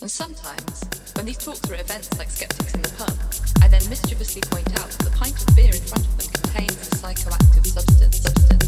And sometimes, when these talks are at events like Skeptics in the Pub, I then mischievously point out that the pint of beer in front of them contains a psychoactive substance, substance,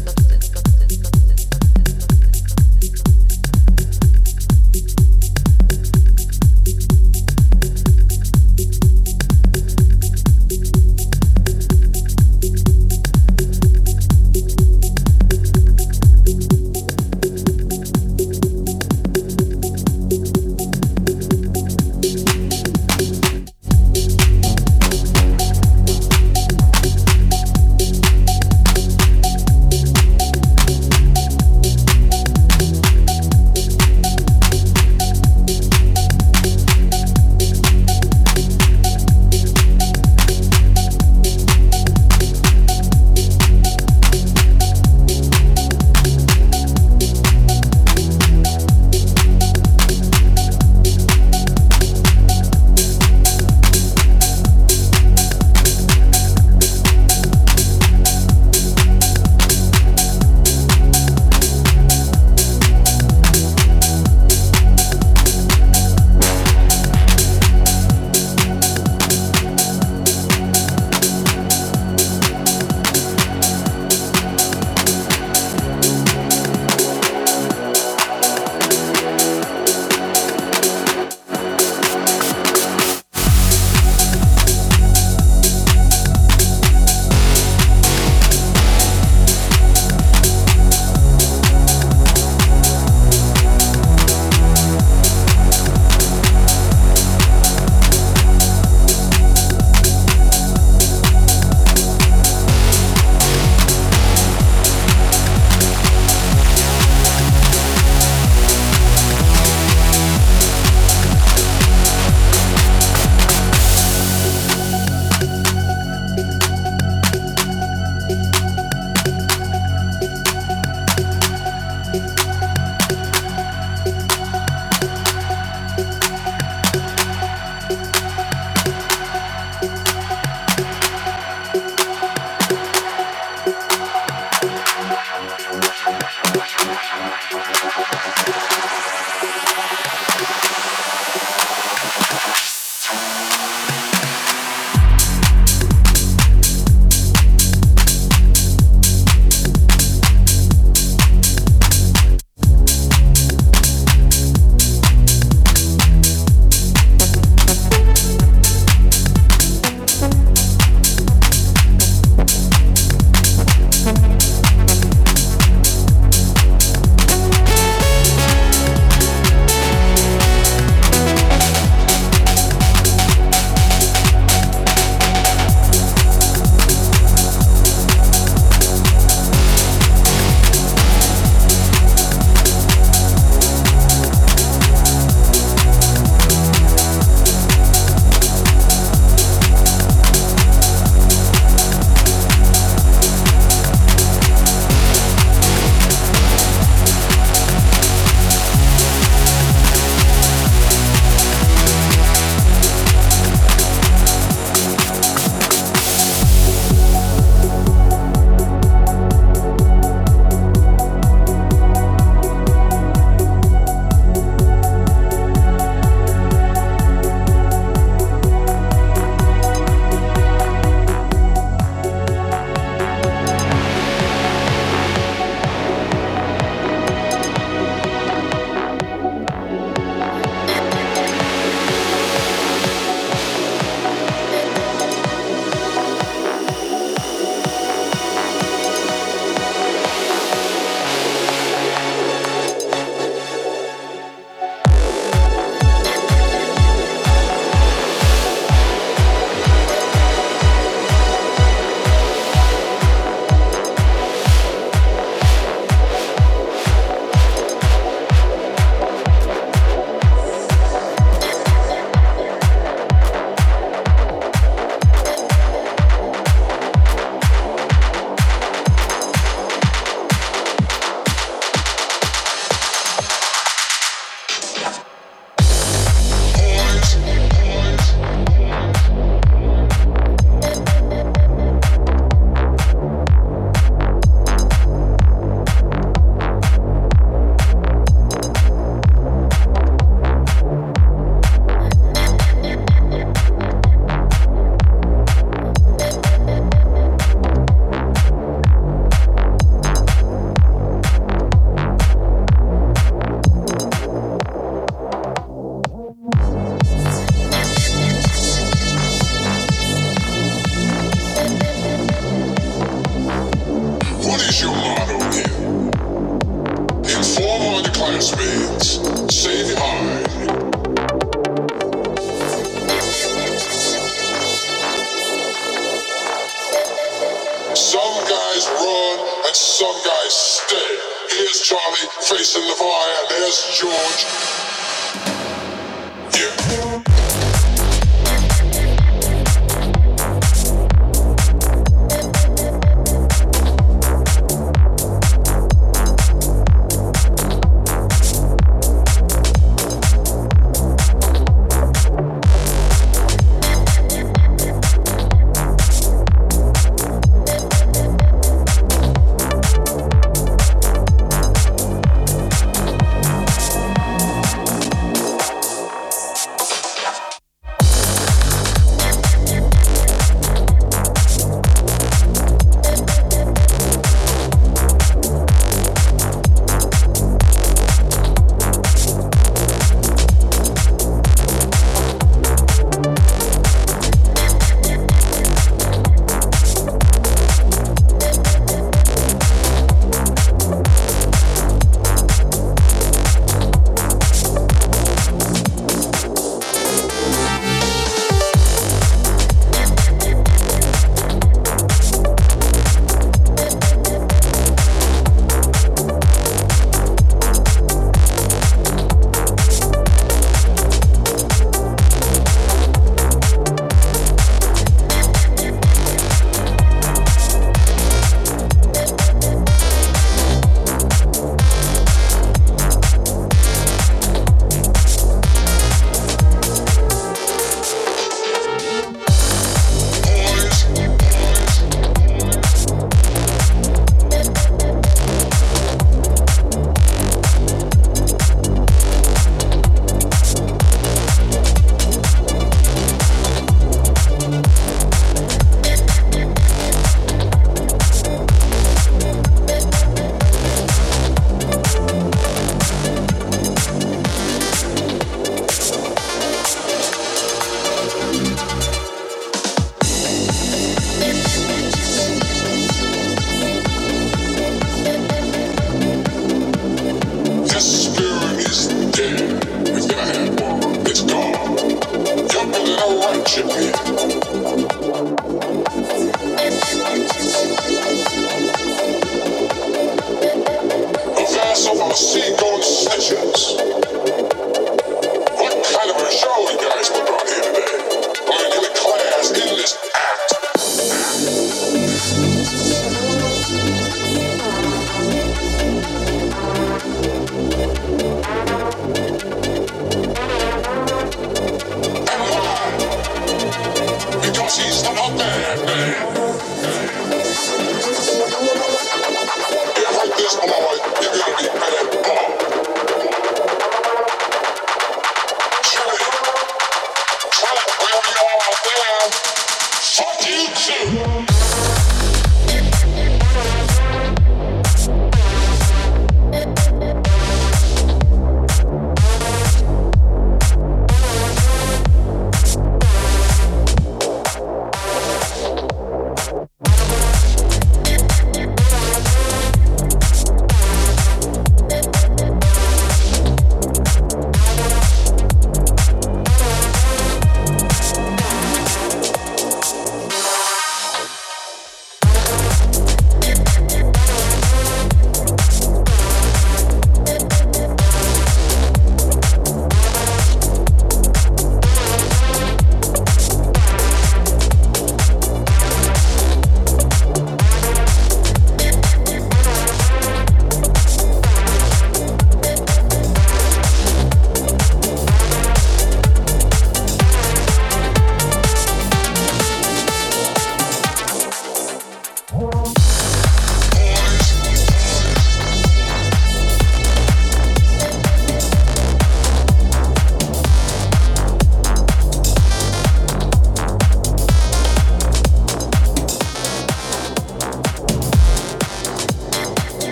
guys run and some guys stay. Here's Charlie facing the fire. There's George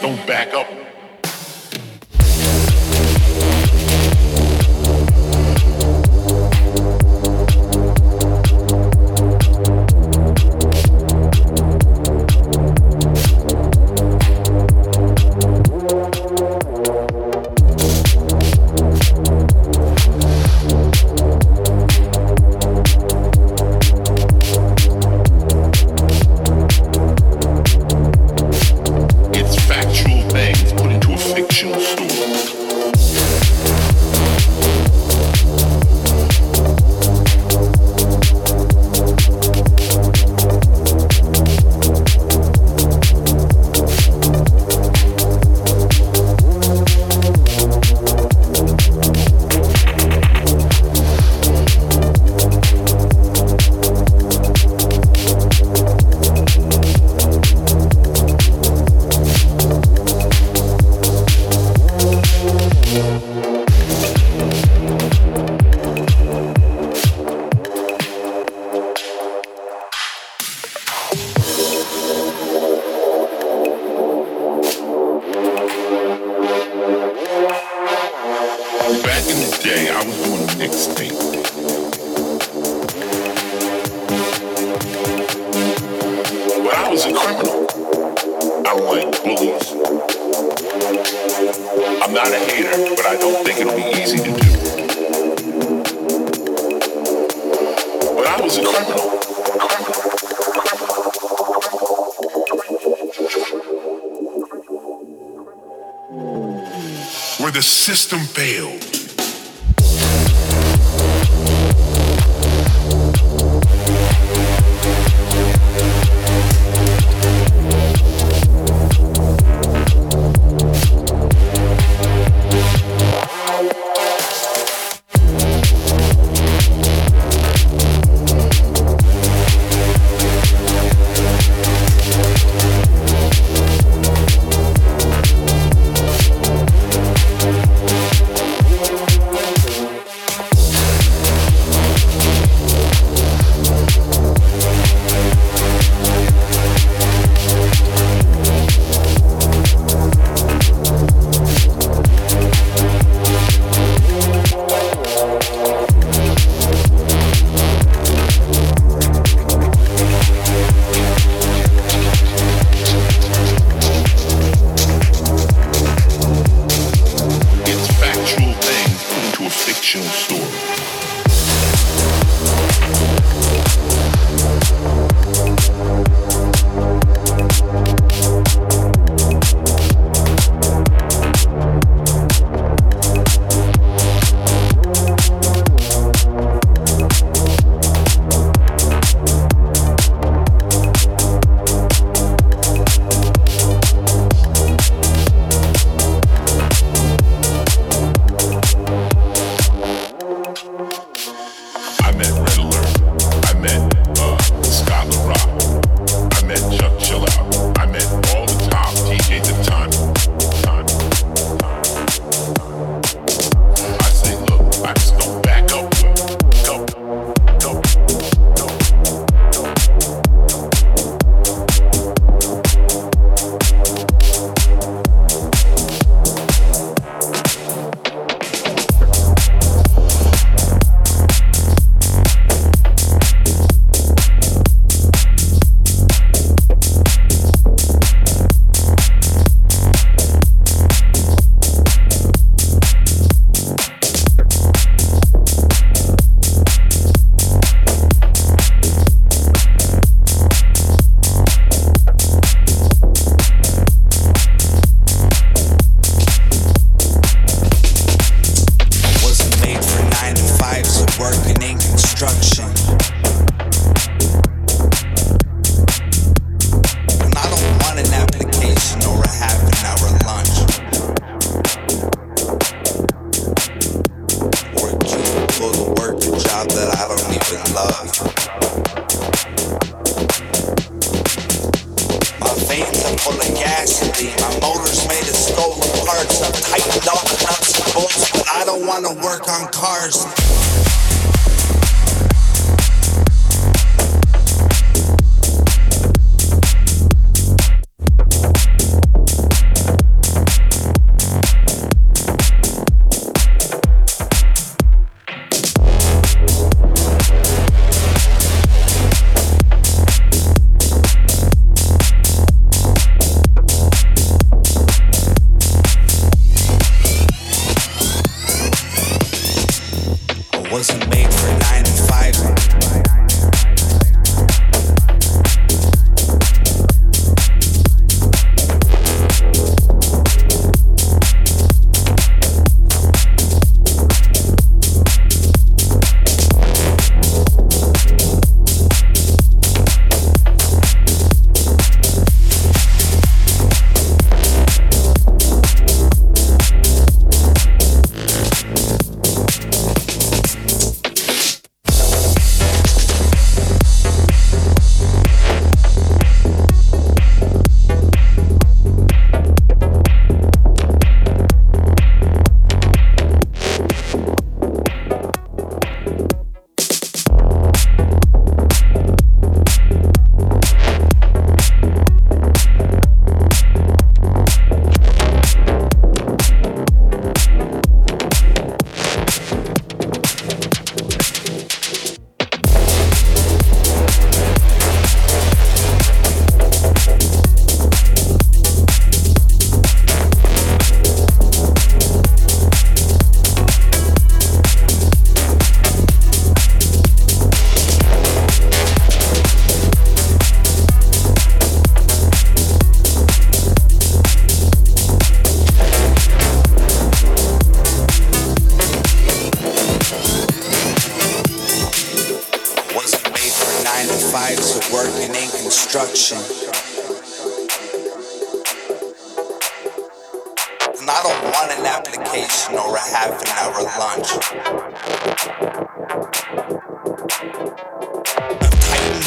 don't back up. I'm not a hater, but I don't think it'll be easy to do. But I was a criminal. Where the system failed.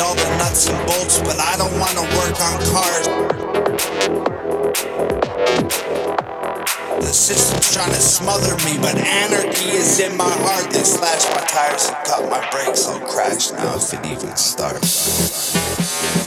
all the nuts and bolts, but I don't wanna work on cars. The system's trying to smother me, but anarchy is in my heart. They slashed my tires and cut my brakes. I'll crash now if it even starts.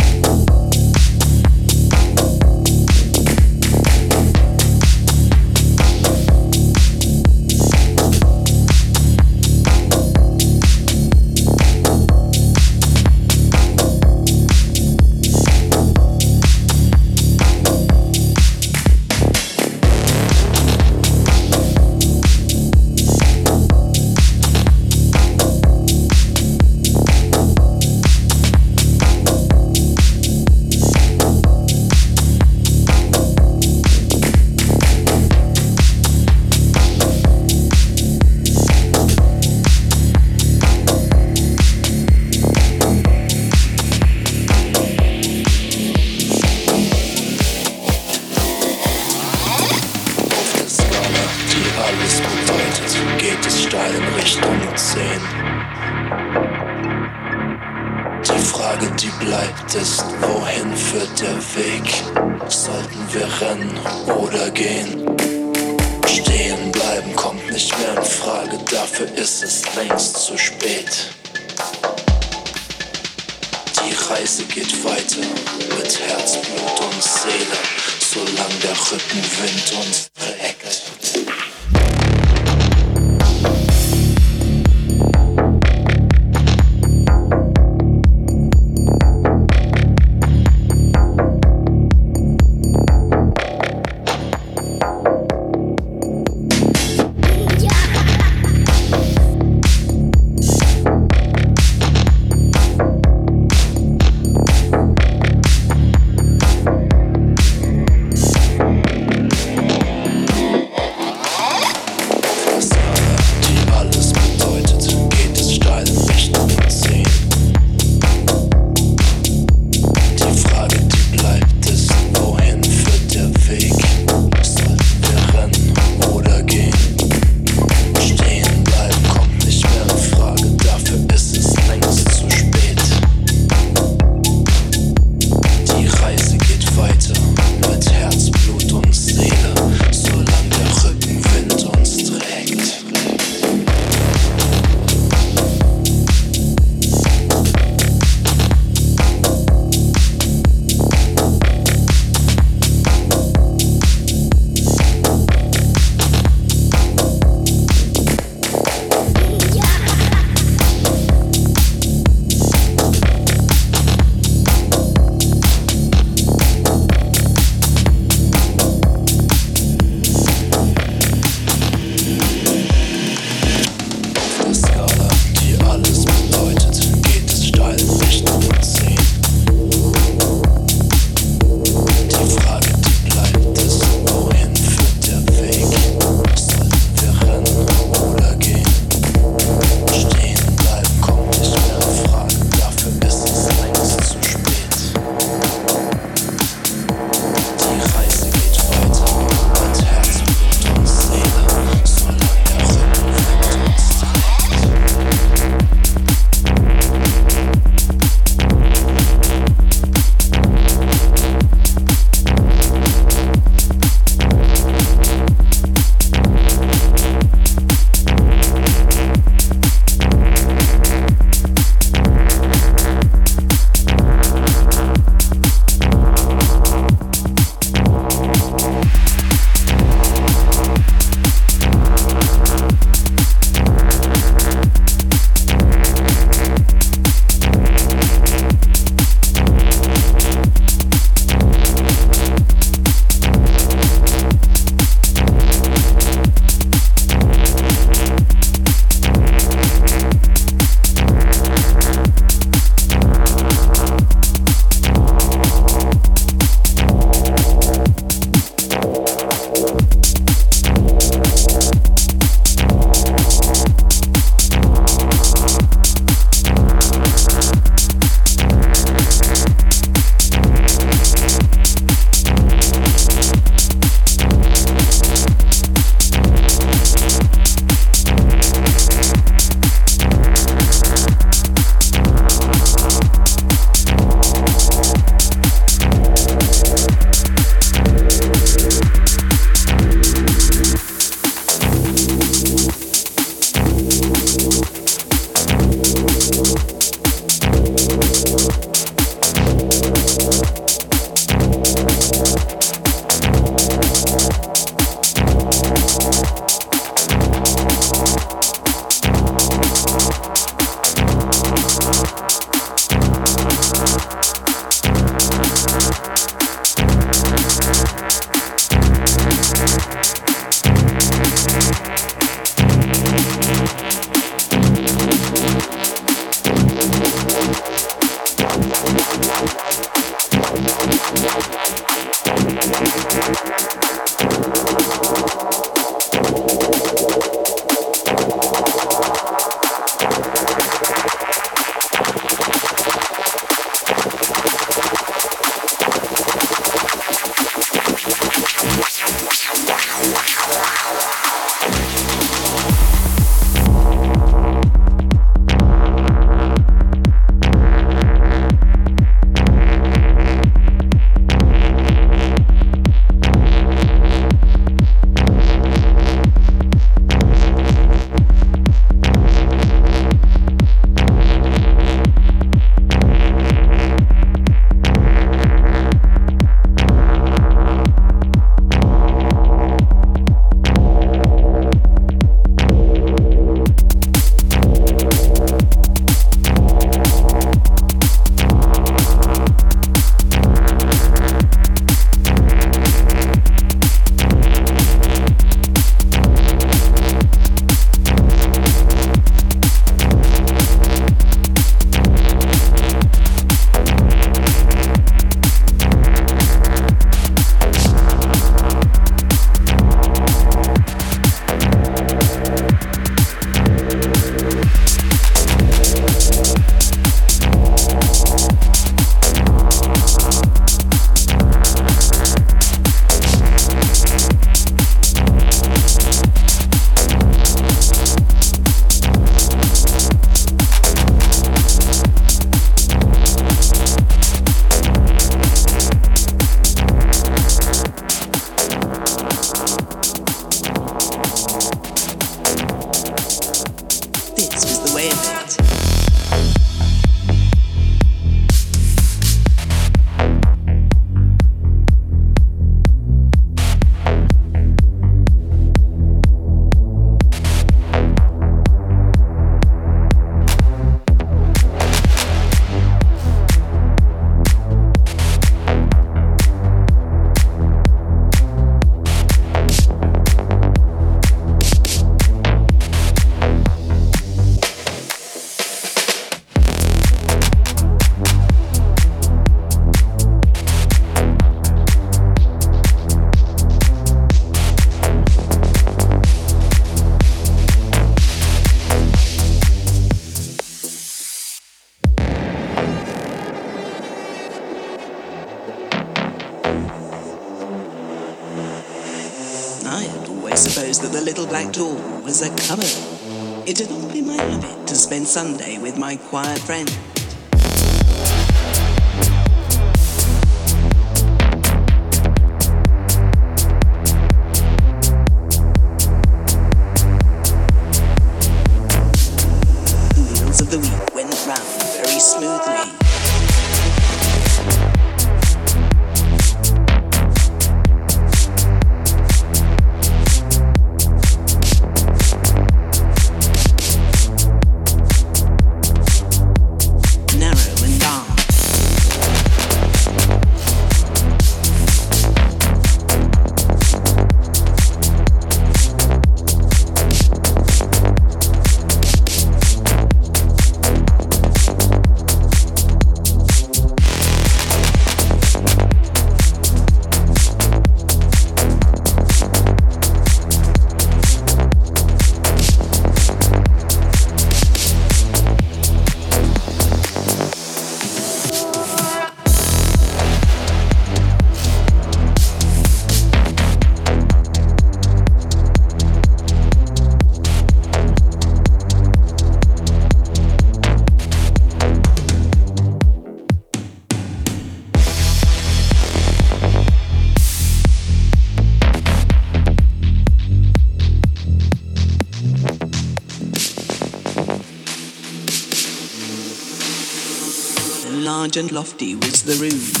And lofty was the room.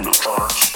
in the.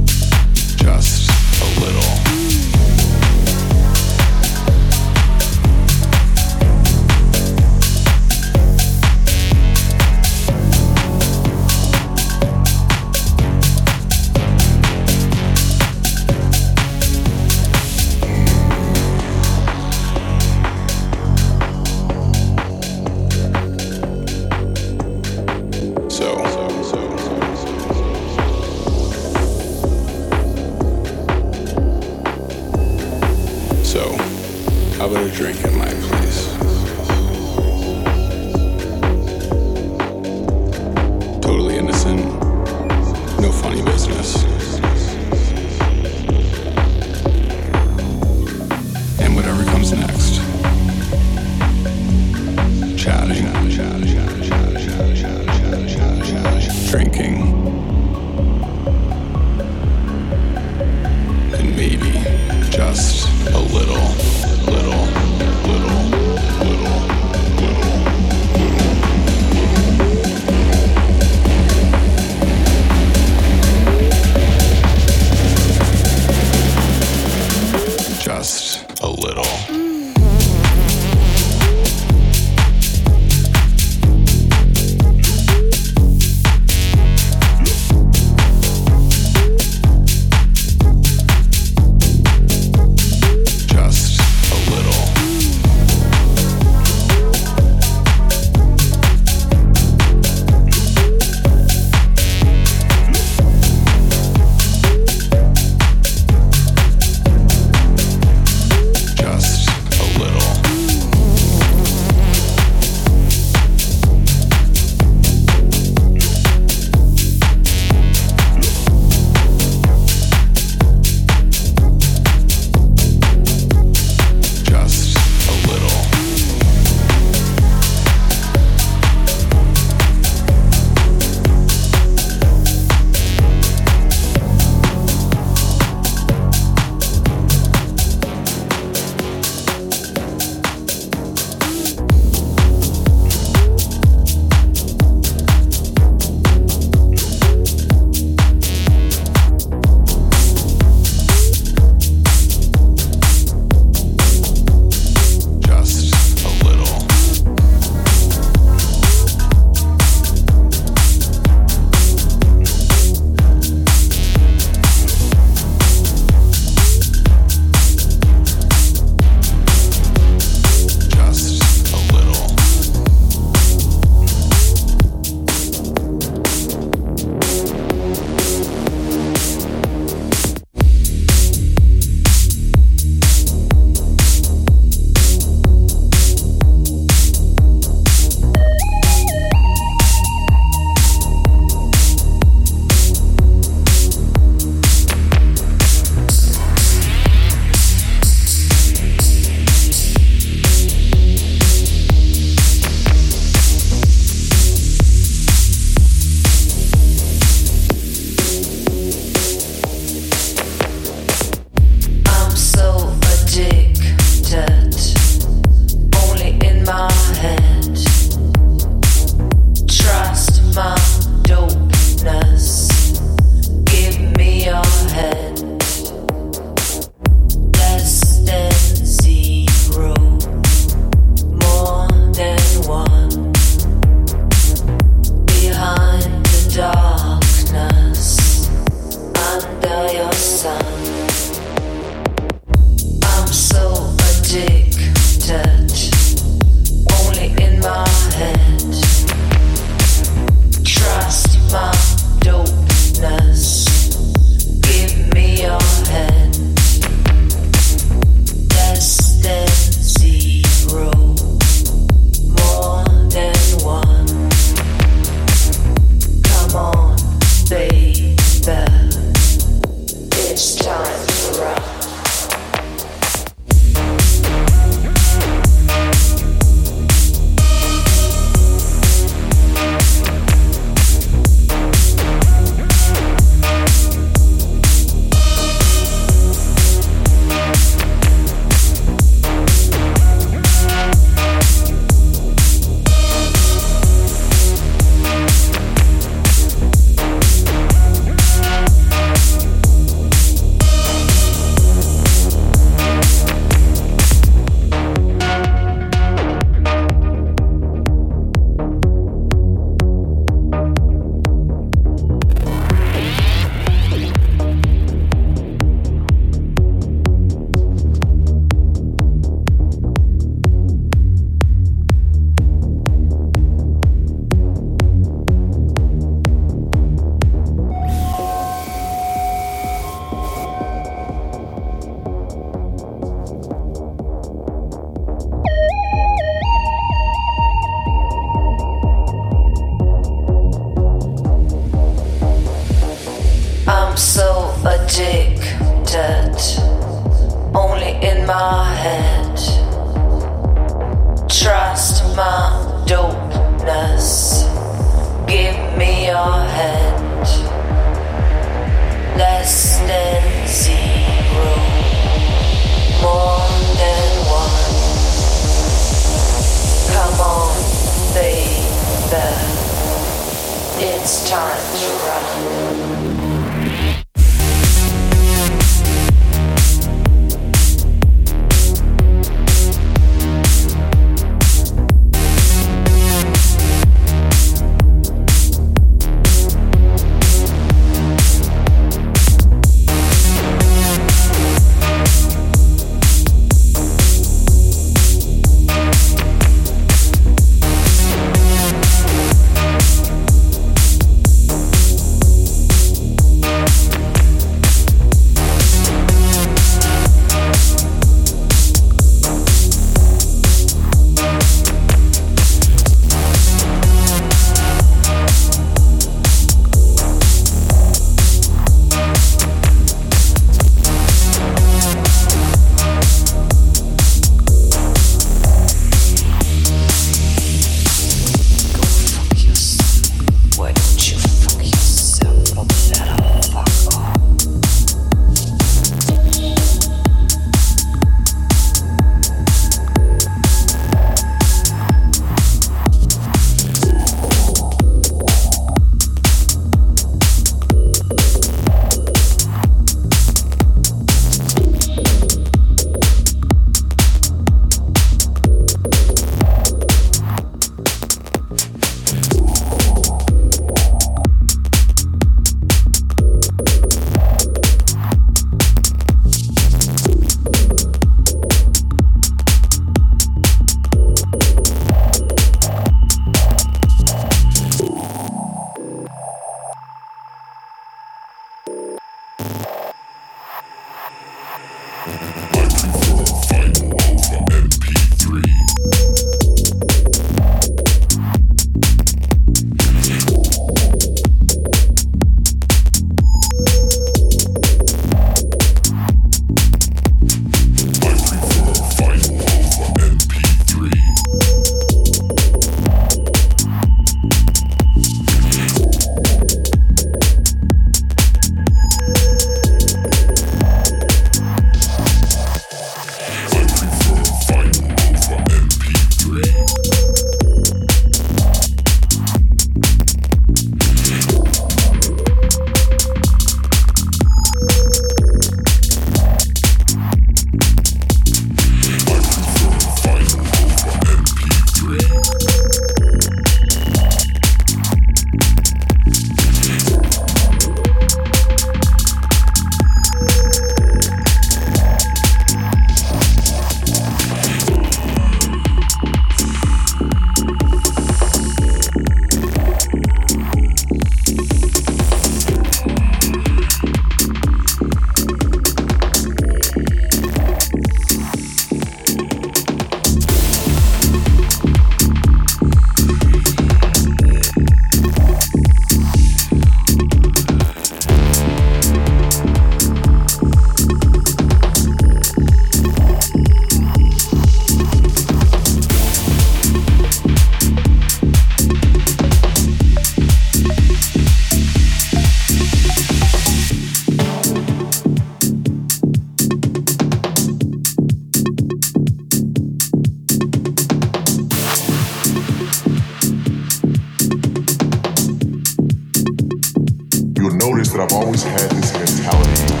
That I've always had this mentality.